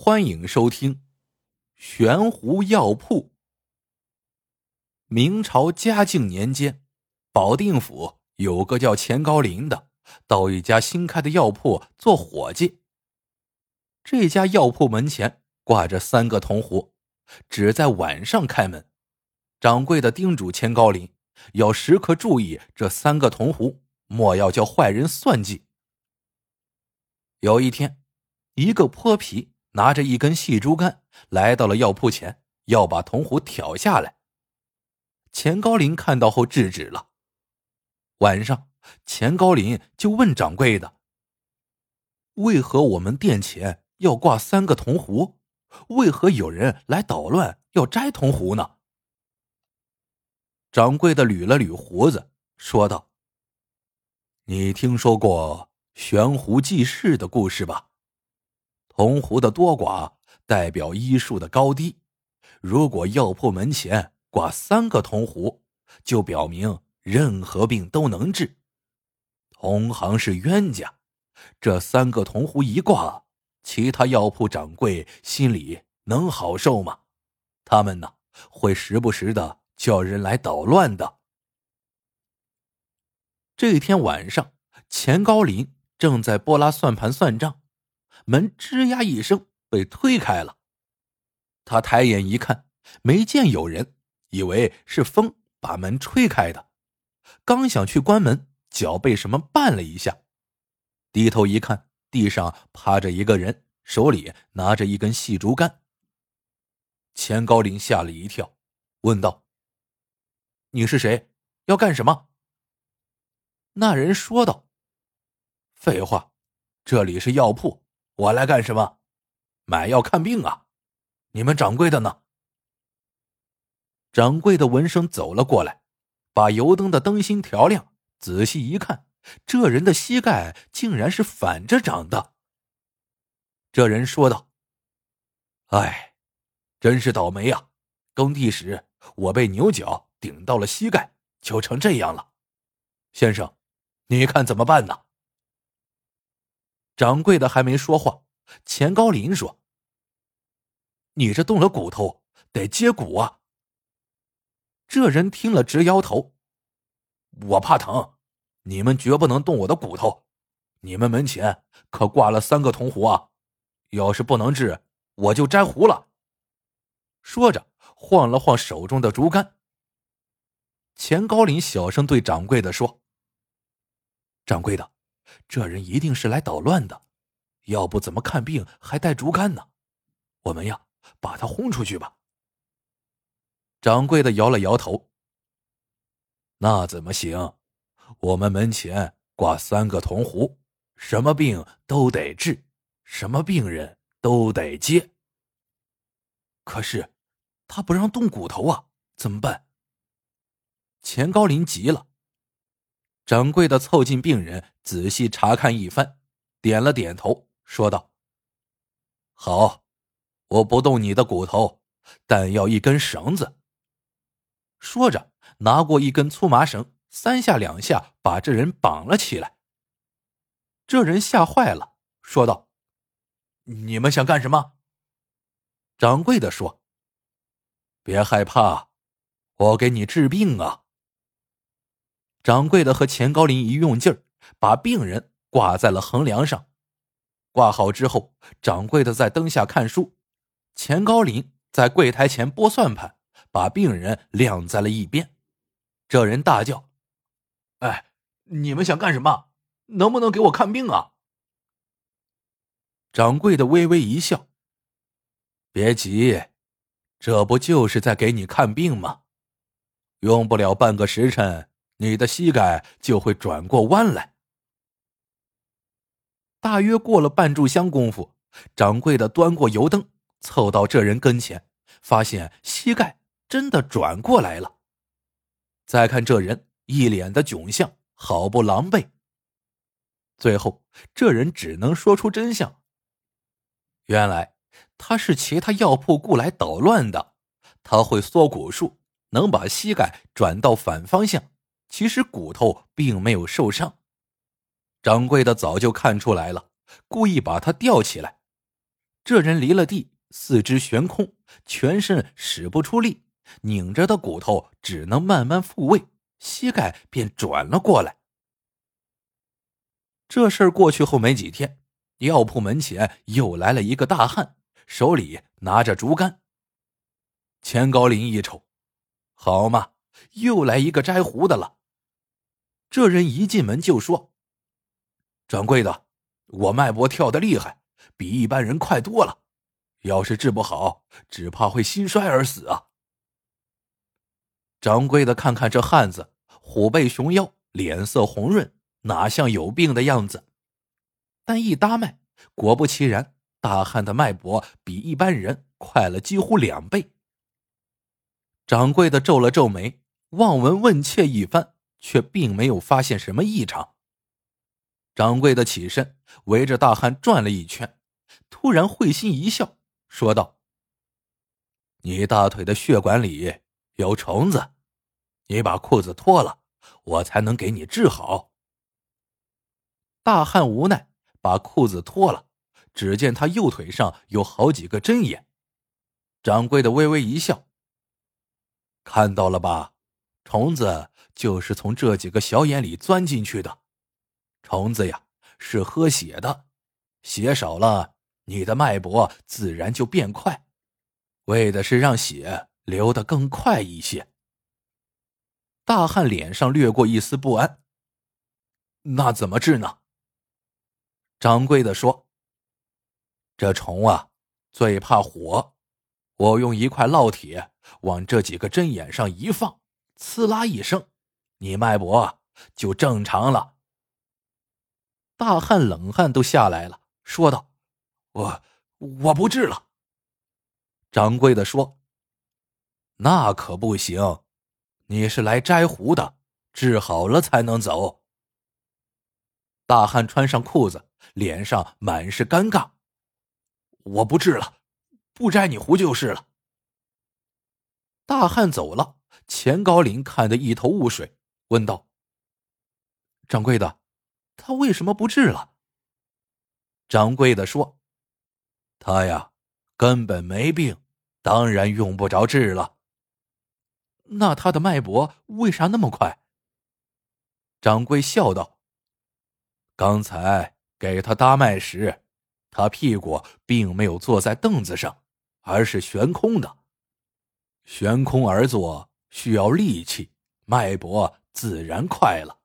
欢迎收听《悬壶药铺》。明朝嘉靖年间，保定府有个叫钱高林的，到一家新开的药铺做伙计。这家药铺门前挂着三个铜壶，只在晚上开门。掌柜的叮嘱钱高林，要时刻注意这三个铜壶，莫要叫坏人算计。有一天，一个泼皮。拿着一根细竹竿来到了药铺前，要把铜壶挑下来。钱高林看到后制止了。晚上，钱高林就问掌柜的：“为何我们店前要挂三个铜壶？为何有人来捣乱要摘铜壶呢？”掌柜的捋了捋胡子，说道：“你听说过悬壶济世的故事吧？”铜壶的多寡代表医术的高低，如果药铺门前挂三个铜壶，就表明任何病都能治。同行是冤家，这三个铜壶一挂，其他药铺掌柜心里能好受吗？他们呢，会时不时的叫人来捣乱的。这天晚上，钱高林正在拨拉算盘算账。门吱呀一声被推开了，他抬眼一看，没见有人，以为是风把门吹开的。刚想去关门，脚被什么绊了一下，低头一看，地上趴着一个人，手里拿着一根细竹竿。钱高林吓了一跳，问道：“你是谁？要干什么？”那人说道：“废话，这里是药铺。”我来干什么？买药看病啊！你们掌柜的呢？掌柜的闻声走了过来，把油灯的灯芯调亮，仔细一看，这人的膝盖竟然是反着长的。这人说道：“哎，真是倒霉呀！耕地时我被牛角顶到了膝盖，就成这样了。先生，你看怎么办呢？”掌柜的还没说话，钱高林说：“你这动了骨头，得接骨啊。”这人听了直摇头：“我怕疼，你们绝不能动我的骨头。你们门前可挂了三个铜壶啊，要是不能治，我就摘壶了。”说着，晃了晃手中的竹竿。钱高林小声对掌柜的说：“掌柜的。”这人一定是来捣乱的，要不怎么看病还带竹竿呢？我们呀，把他轰出去吧。掌柜的摇了摇头。那怎么行？我们门前挂三个铜壶，什么病都得治，什么病人都得接。可是，他不让动骨头啊，怎么办？钱高林急了。掌柜的凑近病人，仔细查看一番，点了点头，说道：“好，我不动你的骨头，但要一根绳子。”说着，拿过一根粗麻绳，三下两下把这人绑了起来。这人吓坏了，说道：“你们想干什么？”掌柜的说：“别害怕，我给你治病啊。”掌柜的和钱高林一用劲儿，把病人挂在了横梁上。挂好之后，掌柜的在灯下看书，钱高林在柜台前拨算盘，把病人晾在了一边。这人大叫：“哎，你们想干什么？能不能给我看病啊？”掌柜的微微一笑：“别急，这不就是在给你看病吗？用不了半个时辰。”你的膝盖就会转过弯来。大约过了半炷香功夫，掌柜的端过油灯，凑到这人跟前，发现膝盖真的转过来了。再看这人一脸的窘相，好不狼狈。最后，这人只能说出真相：原来他是其他药铺雇来捣乱的，他会缩骨术，能把膝盖转到反方向。其实骨头并没有受伤，掌柜的早就看出来了，故意把他吊起来。这人离了地，四肢悬空，全身使不出力，拧着的骨头只能慢慢复位，膝盖便转了过来。这事儿过去后没几天，药铺门前又来了一个大汉，手里拿着竹竿。钱高林一瞅，好嘛，又来一个摘胡的了。这人一进门就说：“掌柜的，我脉搏跳的厉害，比一般人快多了，要是治不好，只怕会心衰而死啊。”掌柜的看看这汉子，虎背熊腰，脸色红润。哪像有病的样子？但一搭脉，果不其然，大汉的脉搏比一般人快了几乎两倍。掌柜的皱了皱眉，望闻问切一番，却并没有发现什么异常。掌柜的起身，围着大汉转了一圈，突然会心一笑，说道：“你大腿的血管里有虫子，你把裤子脱了，我才能给你治好。”大汉无奈，把裤子脱了，只见他右腿上有好几个针眼。掌柜的微微一笑：“看到了吧，虫子就是从这几个小眼里钻进去的。虫子呀，是喝血的，血少了，你的脉搏自然就变快，为的是让血流得更快一些。”大汉脸上掠过一丝不安：“那怎么治呢？”掌柜的说：“这虫啊，最怕火。我用一块烙铁往这几个针眼上一放，呲啦一声，你脉搏就正常了。”大汉冷汗都下来了，说道：“我我不治了。”掌柜的说：“那可不行，你是来摘胡的，治好了才能走。”大汉穿上裤子。脸上满是尴尬，我不治了，不摘你胡就是了。大汉走了，钱高林看得一头雾水，问道：“掌柜的，他为什么不治了？”掌柜的说：“他呀，根本没病，当然用不着治了。”那他的脉搏为啥那么快？掌柜笑道：“刚才。”给他搭脉时，他屁股并没有坐在凳子上，而是悬空的。悬空而坐需要力气，脉搏自然快了。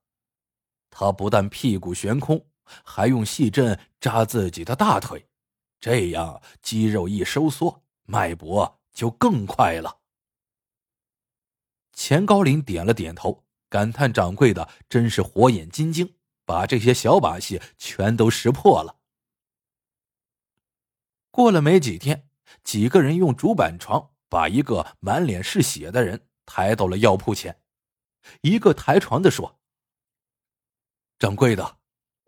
他不但屁股悬空，还用细针扎自己的大腿，这样肌肉一收缩，脉搏就更快了。钱高林点了点头，感叹掌柜的真是火眼金睛。把这些小把戏全都识破了。过了没几天，几个人用竹板床把一个满脸是血的人抬到了药铺前。一个抬床的说：“掌柜的，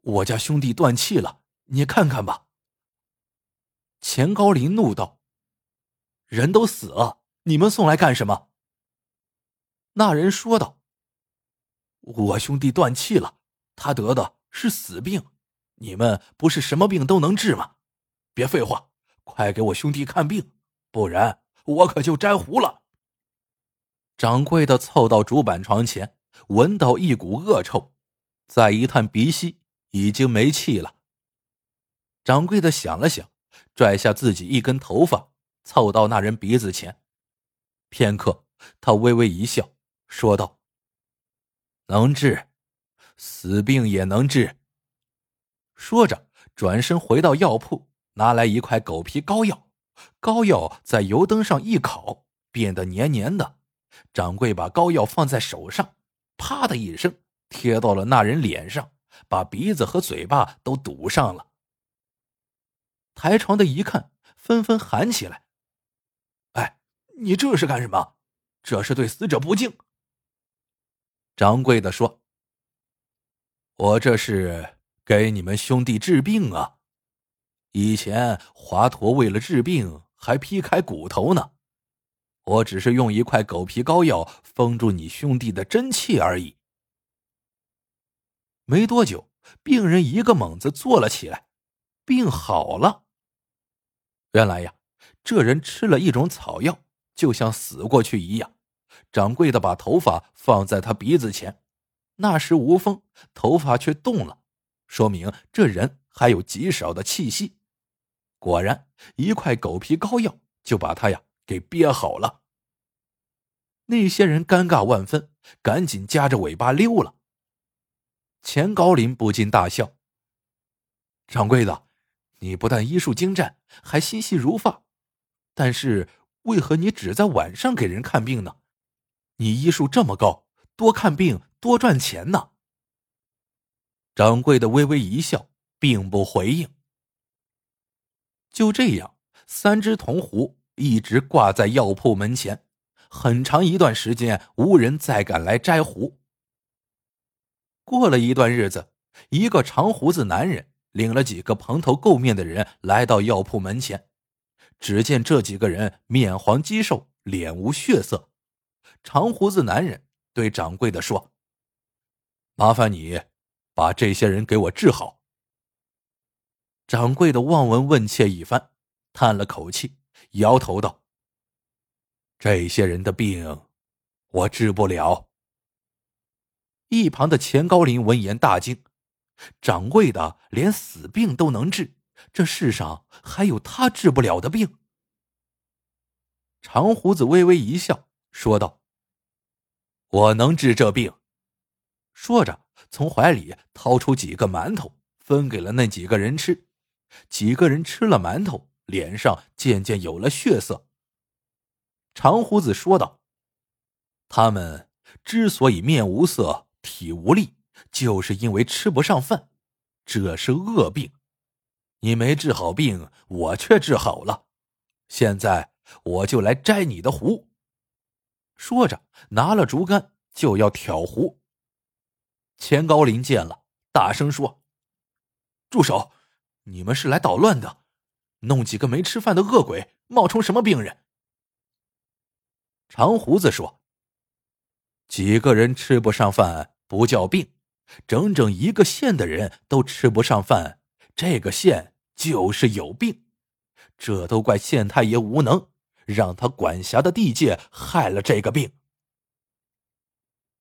我家兄弟断气了，你看看吧。”钱高林怒道：“人都死了，你们送来干什么？”那人说道：“我兄弟断气了。”他得的是死病，你们不是什么病都能治吗？别废话，快给我兄弟看病，不然我可就摘胡了。掌柜的凑到竹板床前，闻到一股恶臭，再一探鼻息，已经没气了。掌柜的想了想，拽下自己一根头发，凑到那人鼻子前，片刻，他微微一笑，说道：“能治。”死病也能治。说着，转身回到药铺，拿来一块狗皮膏药。膏药在油灯上一烤，变得黏黏的。掌柜把膏药放在手上，啪的一声贴到了那人脸上，把鼻子和嘴巴都堵上了。抬床的一看，纷纷喊起来：“哎，你这是干什么？这是对死者不敬！”掌柜的说。我这是给你们兄弟治病啊！以前华佗为了治病还劈开骨头呢，我只是用一块狗皮膏药封住你兄弟的真气而已。没多久，病人一个猛子坐了起来，病好了。原来呀，这人吃了一种草药，就像死过去一样。掌柜的把头发放在他鼻子前，那时无风，头发却动了，说明这人还有极少的气息。果然，一块狗皮膏药就把他呀给憋好了。那些人尴尬万分，赶紧夹着尾巴溜了。钱高林不禁大笑：“掌柜的，你不但医术精湛，还心细如发，但是为何你只在晚上给人看病呢？你医术这么高，多看病多赚钱呢。”掌柜的微微一笑，并不回应。就这样，三只铜壶一直挂在药铺门前，很长一段时间无人再敢来摘壶。过了一段日子，一个长胡子男人领了几个蓬头垢面的人来到药铺门前，只见这几个人面黄肌瘦，脸无血色。长胡子男人对掌柜的说：“麻烦你把这些人给我治好。”掌柜的望闻问切一番，叹了口气，摇头道：“这些人的病，我治不了。”一旁的钱高林闻言大惊：“掌柜的连死病都能治，这世上还有他治不了的病？”长胡子微微一笑，说道：“我能治这病。”说着，从怀里掏出几个馒头，分给了那几个人吃。几个人吃了馒头，脸上渐渐有了血色。长胡子说道：“他们之所以面无色、体无力，就是因为吃不上饭，这是恶病。你没治好病，我却治好了。现在我就来摘你的壶。”说着，拿了竹竿就要挑壶。钱高林见了，大声说：“住手！”你们是来捣乱的，弄几个没吃饭的恶鬼冒充什么病人？长胡子说：“几个人吃不上饭不叫病，整整一个县的人都吃不上饭，这个县就是有病。这都怪县太爷无能，让他管辖的地界害了这个病。”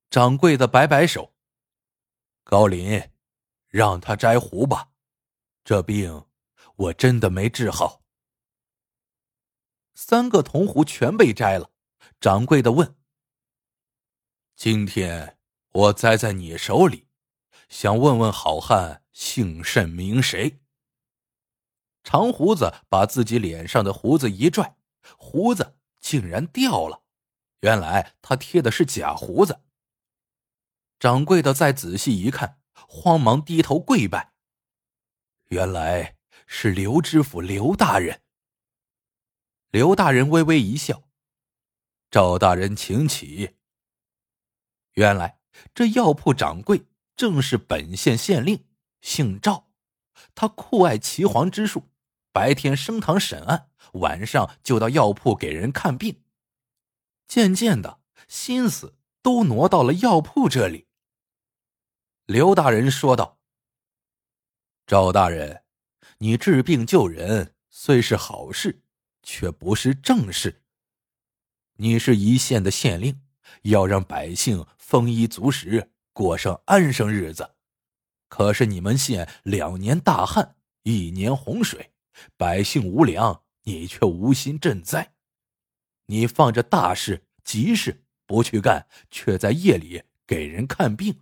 掌柜的摆摆手：“高林，让他摘胡吧。”这病我真的没治好。三个铜壶全被摘了。掌柜的问：“今天我栽在你手里，想问问好汉姓甚名谁？”长胡子把自己脸上的胡子一拽，胡子竟然掉了。原来他贴的是假胡子。掌柜的再仔细一看，慌忙低头跪拜。原来是刘知府刘大人。刘大人微微一笑：“赵大人，请起。”原来这药铺掌柜正是本县县令，姓赵。他酷爱岐黄之术，白天升堂审案，晚上就到药铺给人看病。渐渐的，心思都挪到了药铺这里。刘大人说道。赵大人，你治病救人虽是好事，却不是正事。你是一县的县令，要让百姓丰衣足食，过上安生日子。可是你们县两年大旱，一年洪水，百姓无粮，你却无心赈灾。你放着大事急事不去干，却在夜里给人看病，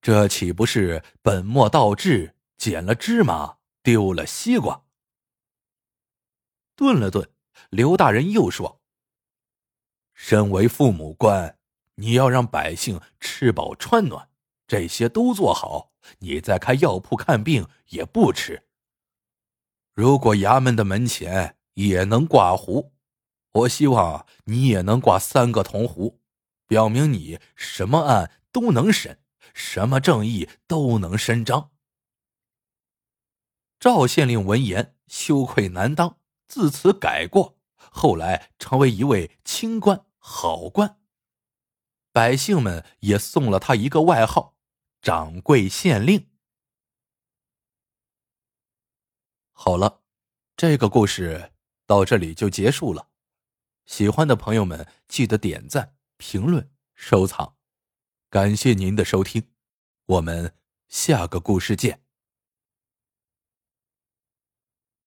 这岂不是本末倒置？捡了芝麻，丢了西瓜。顿了顿，刘大人又说：“身为父母官，你要让百姓吃饱穿暖，这些都做好，你再开药铺看病也不迟。如果衙门的门前也能挂壶，我希望你也能挂三个铜壶，表明你什么案都能审，什么正义都能伸张。”赵县令闻言羞愧难当，自此改过，后来成为一位清官好官。百姓们也送了他一个外号——掌柜县令。好了，这个故事到这里就结束了。喜欢的朋友们记得点赞、评论、收藏，感谢您的收听，我们下个故事见。